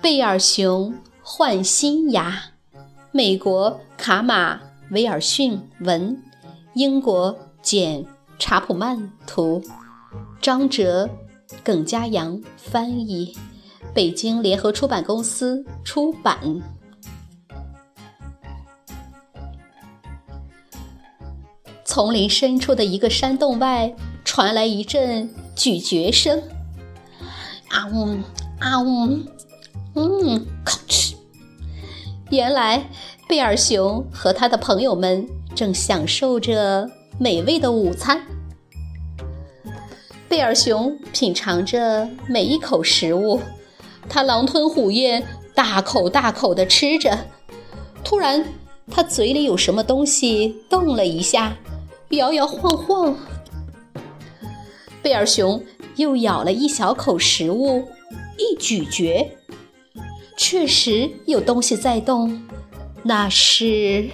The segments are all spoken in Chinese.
贝尔熊换新牙，美国卡马维尔逊文，英国简查普曼图，张哲、耿家阳翻译，北京联合出版公司出版。丛林深处的一个山洞外传来一阵咀嚼声，啊呜啊呜。嗯，咔哧！原来贝尔熊和他的朋友们正享受着美味的午餐。贝尔熊品尝着每一口食物，他狼吞虎咽，大口大口地吃着。突然，他嘴里有什么东西动了一下，摇摇晃晃。贝尔熊又咬了一小口食物，一咀嚼。确实有东西在动，那是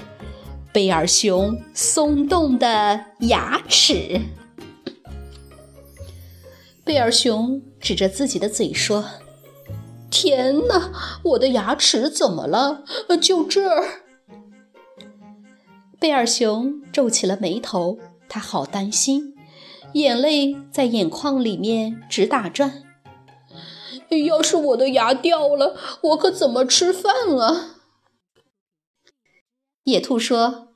贝尔熊松动的牙齿。贝尔熊指着自己的嘴说：“天哪，我的牙齿怎么了？就这儿。”贝尔熊皱起了眉头，他好担心，眼泪在眼眶里面直打转。要是我的牙掉了，我可怎么吃饭啊？野兔说：“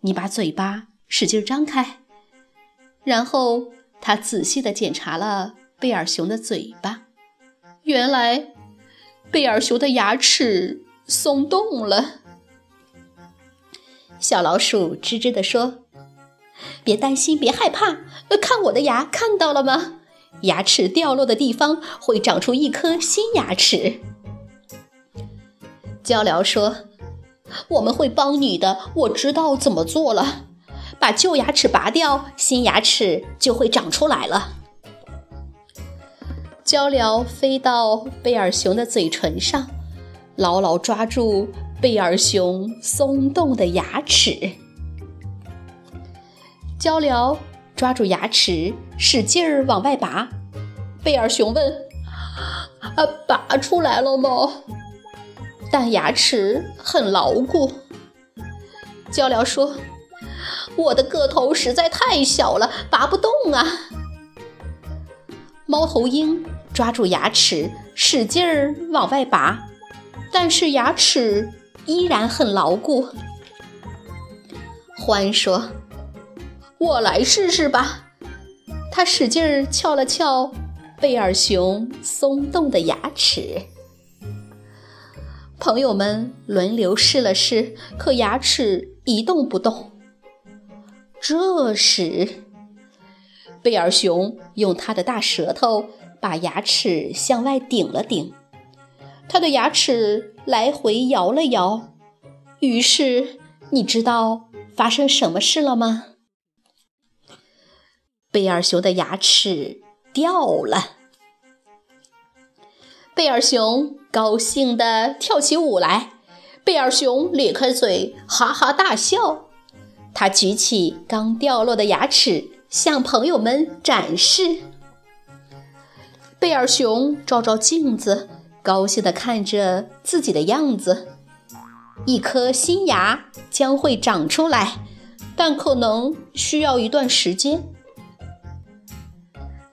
你把嘴巴使劲张开。”然后他仔细地检查了贝尔熊的嘴巴，原来贝尔熊的牙齿松动了。小老鼠吱吱地说：“别担心，别害怕，看我的牙，看到了吗？”牙齿掉落的地方会长出一颗新牙齿。鹪鹩说：“我们会帮你的，我知道怎么做了。把旧牙齿拔掉，新牙齿就会长出来了。”鹪鹩飞到贝尔熊的嘴唇上，牢牢抓住贝尔熊松动的牙齿。鹪鹩。抓住牙齿，使劲儿往外拔。贝尔熊问：“啊，拔出来了吗？”但牙齿很牢固。鹪鹩说：“我的个头实在太小了，拔不动啊。”猫头鹰抓住牙齿，使劲儿往外拔，但是牙齿依然很牢固。獾说。我来试试吧。他使劲儿撬了撬贝尔熊松动的牙齿。朋友们轮流试了试，可牙齿一动不动。这时，贝尔熊用他的大舌头把牙齿向外顶了顶，他的牙齿来回摇了摇。于是，你知道发生什么事了吗？贝尔熊的牙齿掉了，贝尔熊高兴地跳起舞来。贝尔熊咧开嘴，哈哈大笑。他举起刚掉落的牙齿，向朋友们展示。贝尔熊照照镜子，高兴地看着自己的样子。一颗新牙将会长出来，但可能需要一段时间。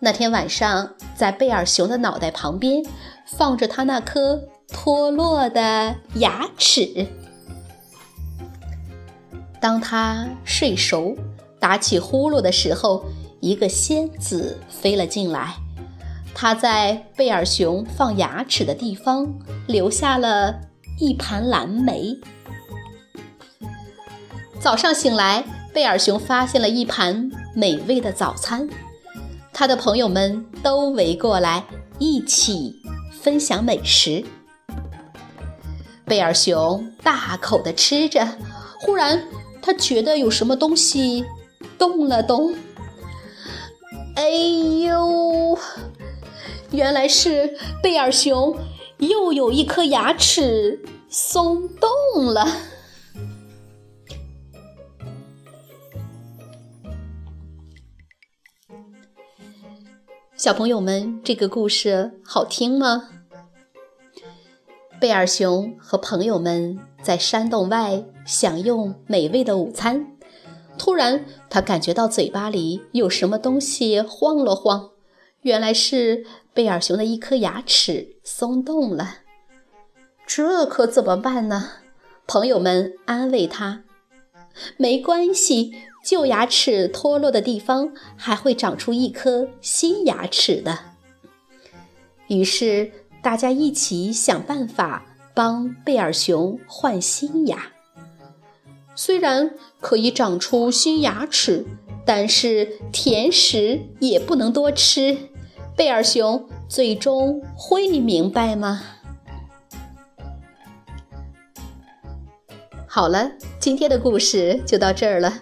那天晚上，在贝尔熊的脑袋旁边放着他那颗脱落的牙齿。当他睡熟、打起呼噜的时候，一个仙子飞了进来。他在贝尔熊放牙齿的地方留下了一盘蓝莓。早上醒来，贝尔熊发现了一盘美味的早餐，他的朋友们都围过来一起分享美食。贝尔熊大口地吃着，忽然他觉得有什么东西动了动。哎呦！原来是贝尔熊又有一颗牙齿松动了。小朋友们，这个故事好听吗？贝尔熊和朋友们在山洞外享用美味的午餐，突然他感觉到嘴巴里有什么东西晃了晃，原来是。贝尔熊的一颗牙齿松动了，这可怎么办呢？朋友们安慰他：“没关系，旧牙齿脱落的地方还会长出一颗新牙齿的。”于是大家一起想办法帮贝尔熊换新牙。虽然可以长出新牙齿，但是甜食也不能多吃。贝尔熊最终会明白吗？好了，今天的故事就到这儿了。